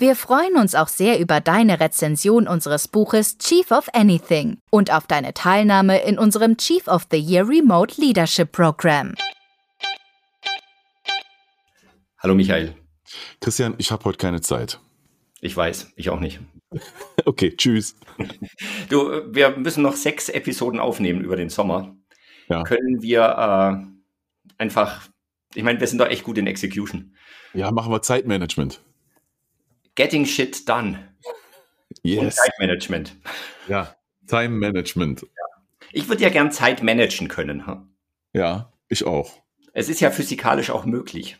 Wir freuen uns auch sehr über deine Rezension unseres Buches Chief of Anything und auf deine Teilnahme in unserem Chief of the Year Remote Leadership Program. Hallo Michael. Christian, ich habe heute keine Zeit. Ich weiß, ich auch nicht. okay, tschüss. Du, wir müssen noch sechs Episoden aufnehmen über den Sommer. Ja. Können wir äh, einfach, ich meine, wir sind doch echt gut in Execution. Ja, machen wir Zeitmanagement. Getting shit done. Yes. Und Zeitmanagement. Ja, Time Management. Ich würde ja gern Zeit managen können. hm? Ja, ich auch. Es ist ja physikalisch auch möglich.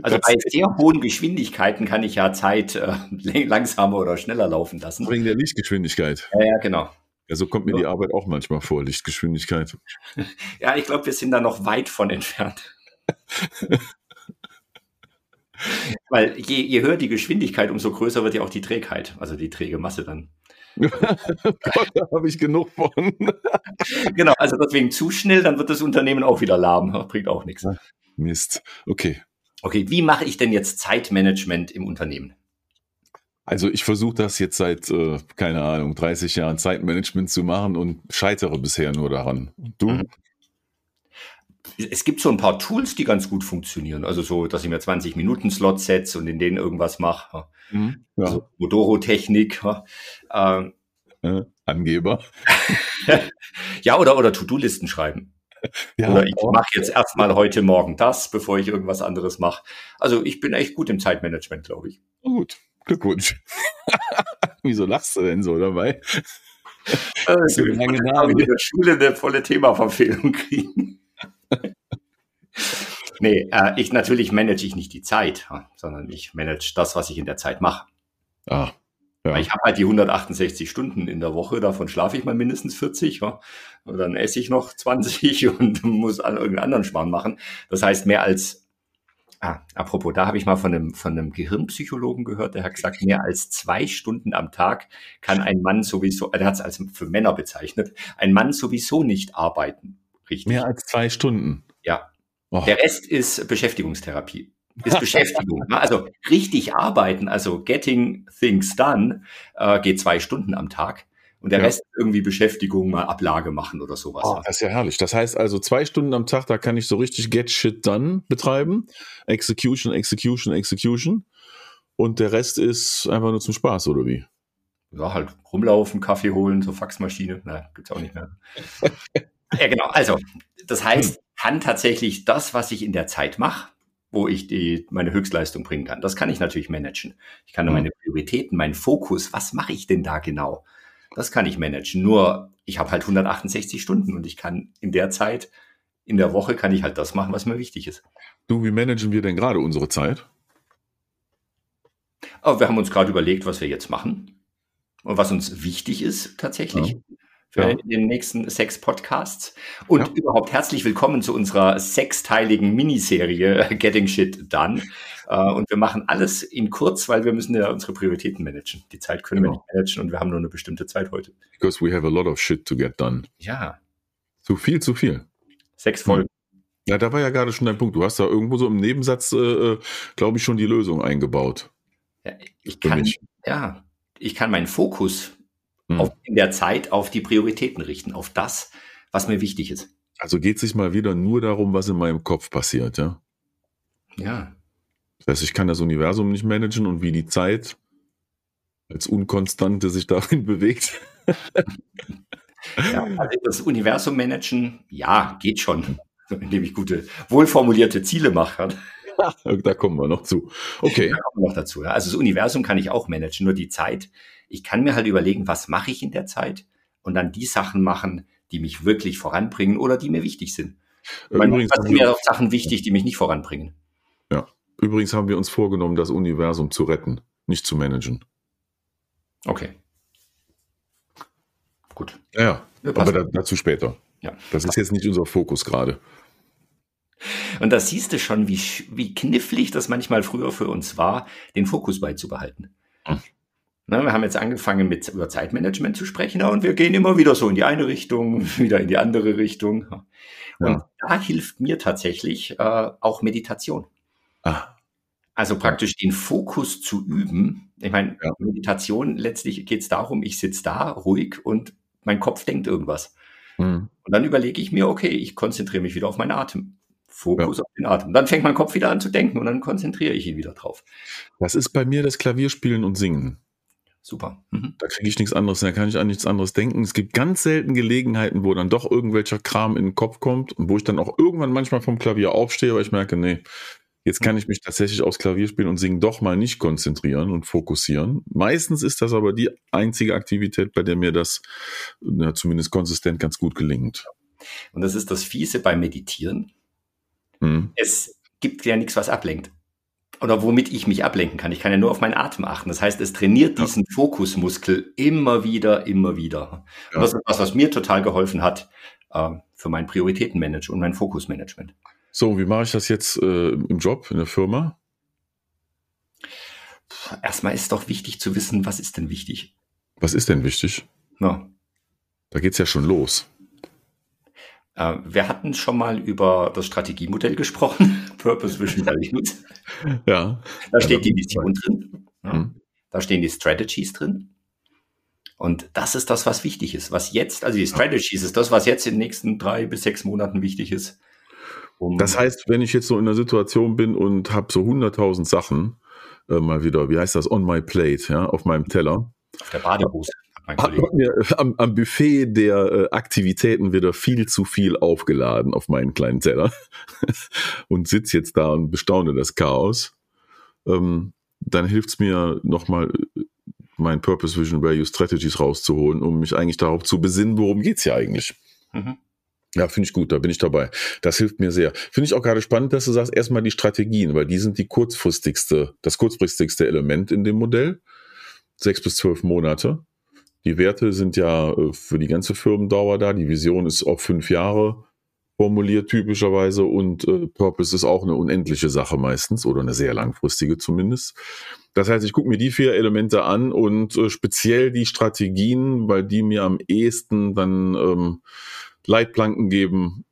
Also bei sehr hohen Geschwindigkeiten kann ich ja Zeit äh, langsamer oder schneller laufen lassen. Wegen der Lichtgeschwindigkeit. Ja, ja, genau. Ja, so kommt mir die Arbeit auch manchmal vor, Lichtgeschwindigkeit. Ja, ich glaube, wir sind da noch weit von entfernt. Weil je, je höher die Geschwindigkeit, umso größer wird ja auch die Trägheit, also die träge Masse dann. Gott, da habe ich genug von. Genau, also deswegen zu schnell, dann wird das Unternehmen auch wieder lahm, bringt auch nichts. Mist. Okay. Okay, wie mache ich denn jetzt Zeitmanagement im Unternehmen? Also ich versuche das jetzt seit, äh, keine Ahnung, 30 Jahren Zeitmanagement zu machen und scheitere bisher nur daran. Du? Mhm. Es gibt so ein paar Tools, die ganz gut funktionieren. Also so, dass ich mir 20 Minuten Slot setze und in denen irgendwas mache. Mhm. Ja. Also Modoro-Technik. Ähm, Äh, Angeber. ja, oder, oder To-Do-Listen schreiben. Ja, Oder ich mache jetzt erstmal heute Morgen das, bevor ich irgendwas anderes mache. Also ich bin echt gut im Zeitmanagement, glaube ich. oh, gut. Glückwunsch. Wieso lachst du denn so dabei? Also, wir lange in Namen. der Schule eine volle Themaverfehlung kriegen. Nee, äh, ich natürlich manage ich nicht die Zeit, sondern ich manage das, was ich in der Zeit mache. Ah, ja. Ich habe halt die 168 Stunden in der Woche, davon schlafe ich mal mindestens 40, ja. Und dann esse ich noch 20 und muss an irgendeinen anderen Schmarrn machen. Das heißt, mehr als, ah, apropos, da habe ich mal von einem, von einem Gehirnpsychologen gehört, der hat gesagt, mehr als zwei Stunden am Tag kann ein Mann sowieso, er hat es als für Männer bezeichnet, ein Mann sowieso nicht arbeiten. Richtig. Mehr als zwei Stunden. Ja. Oh, Der Rest ist Beschäftigungstherapie. Ist Beschäftigung. ne? Also richtig arbeiten, also getting things done, äh, geht zwei Stunden am Tag. Und der Ja. Rest irgendwie Beschäftigung, mal Ablage machen oder sowas. oh, das ist ja herrlich. Das heißt also, zwei Stunden am Tag, da kann ich so richtig Get Shit Done betreiben. Execution, Execution, Execution. Und der Rest ist einfach nur zum Spaß, oder wie? Ja, halt rumlaufen, Kaffee holen, so Faxmaschine. Na, gibt's auch nicht mehr. ja, genau. Also, das heißt, kann tatsächlich das, was ich in der Zeit mache, wo ich die, meine Höchstleistung bringen kann, das kann ich natürlich managen. Ich kann Mhm. meine Prioritäten, meinen Fokus, was mache ich denn da genau? Das kann ich managen. Nur, ich habe halt 168 Stunden und ich kann in der Zeit, in der Woche kann ich halt das machen, was mir wichtig ist. Du, wie managen wir denn gerade unsere Zeit? Aber wir haben uns gerade überlegt, was wir jetzt machen und was uns wichtig ist tatsächlich Ja. Für Ja. den nächsten sechs Podcasts. Und Ja. überhaupt herzlich willkommen zu unserer sechsteiligen Miniserie Getting Shit Done. Äh, Und wir machen alles in kurz, weil wir müssen ja unsere Prioritäten managen. Die Zeit können wir Genau. nicht managen und wir haben nur eine bestimmte Zeit heute. Because we have a lot of shit to get done. Ja, Zu viel, zu viel. sechs Folgen. Ja, da war ja gerade schon dein Punkt. Du hast da irgendwo so im Nebensatz, äh, glaube ich, schon die Lösung eingebaut. Ja, ich Für kann, mich. ja, ich kann meinen Fokus Hm. auf, in der Zeit auf die Prioritäten richten, auf das, was mir wichtig ist. Also geht es sich mal wieder nur darum, was in meinem Kopf passiert, ja? Ja, Das heißt, ich kann das Universum nicht managen und wie die Zeit als Unkonstante sich darin bewegt. Ja, also das Universum managen, ja, geht schon. Indem ich gute, wohlformulierte Ziele mache. da kommen wir noch zu. Okay. Da kommen wir noch dazu. Ja. Also das Universum kann ich auch managen, nur die Zeit. Ich kann mir halt überlegen, was mache ich in der Zeit und dann die Sachen machen, die mich wirklich voranbringen oder die mir wichtig sind. Manchmal Übrigens haben, sind mir auch Sachen wichtig, die mich nicht voranbringen. übrigens haben wir uns vorgenommen, das Universum zu retten, nicht zu managen. Okay. Gut. Ja, ja. Ja, aber dazu später. Ja. Das ist jetzt nicht unser Fokus gerade. Und da siehst du schon, wie, wie knifflig das manchmal früher für uns war, den Fokus beizubehalten. Hm. Na, wir haben jetzt angefangen mit über Zeitmanagement zu sprechen und wir gehen immer wieder so in die eine Richtung, wieder in die andere Richtung. Und ja. da hilft mir tatsächlich äh, auch Meditation. Ah. Also praktisch den Fokus zu üben. Ich meine, ja. Meditation, letztlich geht es darum, ich sitze da ruhig und mein Kopf denkt irgendwas. Mhm. Und dann überlege ich mir, okay, ich konzentriere mich wieder auf meinen Atem. Fokus ja. auf den Atem. Dann fängt mein Kopf wieder an zu denken und dann konzentriere ich ihn wieder drauf. Das ist bei mir das Klavierspielen und Singen. Super. Mhm. Da kriege ich nichts anderes, da kann ich an nichts anderes denken. Es gibt ganz selten Gelegenheiten, wo dann doch irgendwelcher Kram in den Kopf kommt und wo ich dann auch irgendwann manchmal vom Klavier aufstehe, weil ich merke, nee, jetzt kann ich mich tatsächlich aufs Klavierspielen und Singen doch mal nicht konzentrieren und fokussieren. Meistens ist das aber die einzige Aktivität, bei der mir das ja, zumindest konsistent ganz gut gelingt. Und das ist das Fiese beim Meditieren. Mhm. Es gibt ja nichts, was ablenkt. Oder womit ich mich ablenken kann. Ich kann ja nur auf meinen Atem achten. Das heißt, es trainiert ja. diesen Fokusmuskel immer wieder, immer wieder. Ja. Und das ist was, was mir total geholfen hat äh, für mein Prioritätenmanagement und mein Fokusmanagement. So, wie mache ich das jetzt äh, im Job, in der Firma? Erstmal ist doch wichtig zu wissen, was ist denn wichtig? Was ist denn wichtig? Ja. Da geht's ja schon los. Äh, wir hatten schon mal über das Strategiemodell gesprochen, Purpose Vision Values. Ja. Da steht die Vision drin. Ja. Mhm. Da stehen die Strategies drin. Und das ist das, was wichtig ist. Was jetzt, also die Strategies ist das, was jetzt in den nächsten drei bis sechs Monaten wichtig ist. Um das heißt, wenn ich jetzt so in einer Situation bin und habe so 100.000 Sachen äh, mal wieder, wie heißt das, on my plate, ja, auf meinem Teller. Auf der Badehose hat mir am, am, Buffet der äh, Aktivitäten wieder viel zu viel aufgeladen auf meinen kleinen Teller und sitze jetzt da und bestaune das Chaos. Ähm, dann hilft es mir nochmal äh, mein Purpose Vision Value Strategies rauszuholen, um mich eigentlich darauf zu besinnen, worum geht's hier eigentlich. Mhm. Ja, finde ich gut, da bin ich dabei. Das hilft mir sehr. Finde ich auch gerade spannend, dass du sagst, erstmal die Strategien, weil die sind die kurzfristigste, das kurzfristigste Element in dem Modell. Sechs bis zwölf Monate. Die Werte sind ja äh, für die ganze Firmendauer da. Die Vision ist auf fünf Jahre formuliert typischerweise und äh, Purpose ist auch eine unendliche Sache meistens oder eine sehr langfristige zumindest. Das heißt, ich gucke mir die vier Elemente an und äh, speziell die Strategien, weil die mir am ehesten dann ähm, Leitplanken geben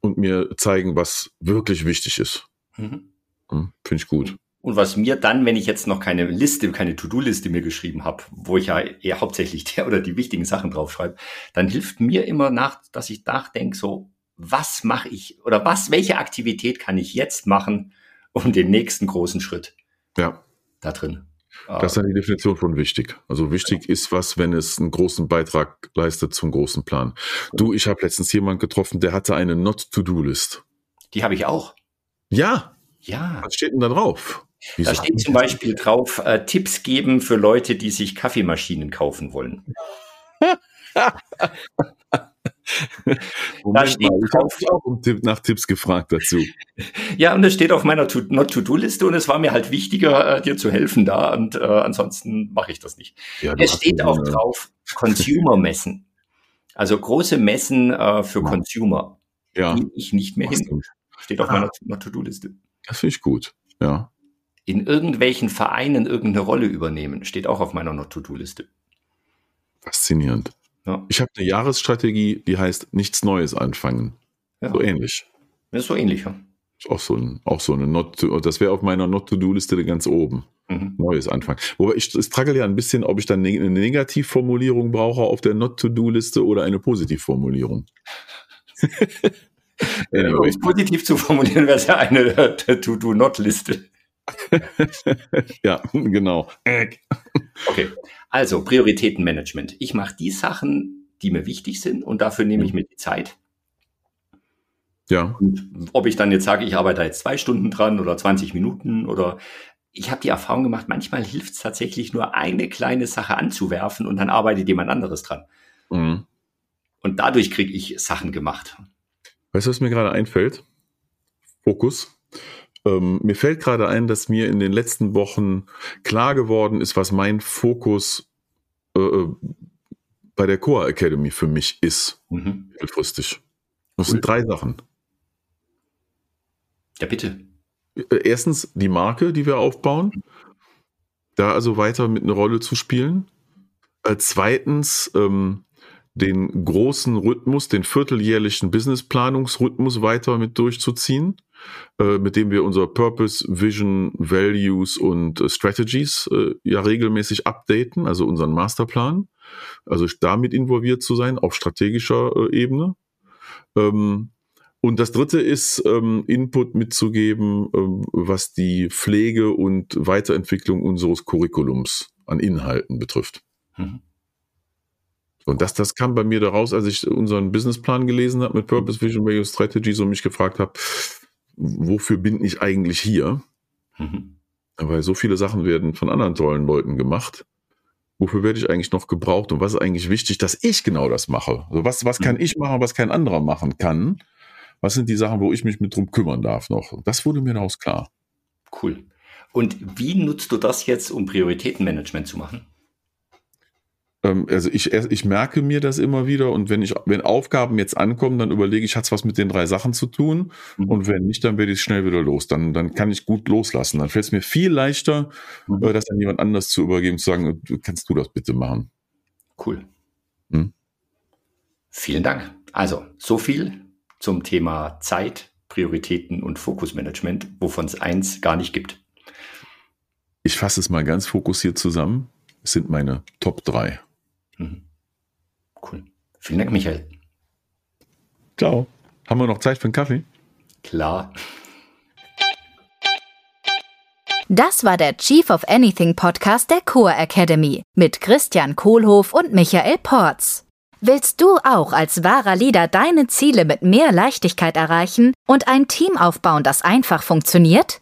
und mir zeigen, was wirklich wichtig ist. Mhm. Hm, Finde ich gut. Und was mir dann, wenn ich jetzt noch keine Liste, keine To-Do-Liste mir geschrieben habe, wo ich ja eher hauptsächlich der oder die wichtigen Sachen draufschreibe, dann hilft mir immer nach, dass ich nachdenke, so, was mache ich oder was, welche Aktivität kann ich jetzt machen, um den nächsten großen Schritt ja. da drin. Das ist dann die Definition von wichtig. Also wichtig ist was, wenn es einen großen Beitrag leistet zum großen Plan. Du, ich habe letztens jemanden getroffen, der hatte eine Not-to-Do-List. Die habe ich auch. Ja. Ja. Was steht denn da drauf? Wieso da steht zum Beispiel drauf, äh, Tipps geben für Leute, die sich Kaffeemaschinen kaufen wollen. da steht mal, ich habe auch um Tipp, nach Tipps gefragt dazu. Ja, und es steht auf meiner Not-to-Do-Liste und es war mir halt wichtiger, äh, dir zu helfen da und äh, ansonsten mache ich das nicht. Ja, es steht auch eine... drauf, Consumer-Messen. Also große Messen äh, für ja. Consumer. Ja. Die ich nicht mehr hin. Steht auf ah. meiner Not-to-Do-Liste. Das finde ich gut. Ja in irgendwelchen Vereinen irgendeine Rolle übernehmen. Steht auch auf meiner Not-to-Do-Liste. Faszinierend. Ja. Ich habe eine Jahresstrategie, die heißt nichts Neues anfangen. Ja. So ähnlich. Das ist so ähnlich, ja. Ist auch so, ein, auch so eine Not to, das wäre auf meiner Not-to-Do-Liste ganz oben. Mhm. Neues anfangen. Wobei ich struggle ja ein bisschen, ob ich dann eine Negativformulierung brauche auf der Not-to-Do-Liste oder eine Positivformulierung. anyway. Um es positiv zu formulieren, wäre es ja eine To-Do-Not-Liste. ja, genau. okay, also Prioritätenmanagement. Ich mache die Sachen, die mir wichtig sind und dafür nehme ich mhm. mir die Zeit. Ja. Und ob ich dann jetzt sage, ich arbeite jetzt zwei Stunden dran oder 20 Minuten oder ich habe die Erfahrung gemacht, manchmal hilft es tatsächlich nur eine kleine Sache anzuwerfen und dann arbeitet jemand anderes dran. Mhm. Und dadurch kriege ich Sachen gemacht. Weißt du, was mir gerade einfällt? Fokus. Ähm, mir fällt gerade ein, dass mir in den letzten Wochen klar geworden ist, was mein Fokus äh, äh bei der Core Academy für mich ist, mhm. mittelfristig. Das sind drei Sachen. Ja, bitte. Äh, Erstens die Marke, die wir aufbauen. Da also weiter mit einer Rolle zu spielen. Äh, zweitens ähm, den großen Rhythmus, den vierteljährlichen Businessplanungsrhythmus weiter mit durchzuziehen, äh, mit dem wir unser Purpose, Vision, Values und äh, Strategies äh, ja regelmäßig updaten, also unseren Masterplan. Also damit involviert zu sein auf strategischer äh, Ebene. Ähm, und das dritte ist, ähm, Input mitzugeben, ähm, was die Pflege und Weiterentwicklung unseres Curriculums an Inhalten betrifft. Mhm. Und das, das kam bei mir daraus, als ich unseren Businessplan gelesen habe mit Purpose, Vision, Value, Strategies und mich gefragt habe, wofür bin ich eigentlich hier? Mhm. Weil so viele Sachen werden von anderen tollen Leuten gemacht. Wofür werde ich eigentlich noch gebraucht und was ist eigentlich wichtig, dass ich genau das mache? Also was, was kann mhm. ich machen, was kein anderer machen kann? Was sind die Sachen, wo ich mich mit drum kümmern darf noch? Das wurde mir daraus klar. Cool. Und wie nutzt du das jetzt, um Prioritätenmanagement zu machen? Ähm, also ich, ich merke mir das immer wieder und wenn ich, wenn Aufgaben jetzt ankommen, dann überlege ich, hat es was mit den drei Sachen zu tun? Mhm. Und wenn nicht, dann werde ich schnell wieder los. Dann, dann kann ich gut loslassen. Dann fällt es mir viel leichter, mhm. Äh, das an jemand anders zu übergeben, zu sagen, kannst du das bitte machen? Cool. Hm? Vielen Dank. Also, so viel zum Thema Zeit, Prioritäten und Fokusmanagement, wovon es eins gar nicht gibt. Ich fasse es mal ganz fokussiert zusammen. Es sind meine Top 3. Mhm. Cool. Vielen Dank, Michael. Ciao. Haben wir noch Zeit für einen Kaffee? Klar. Das war der Chief of Anything Podcast der Core Academy mit Christian Kohlhoff und Michael Porz. Willst du auch als wahrer Leader deine Ziele mit mehr Leichtigkeit erreichen und ein Team aufbauen, das einfach funktioniert?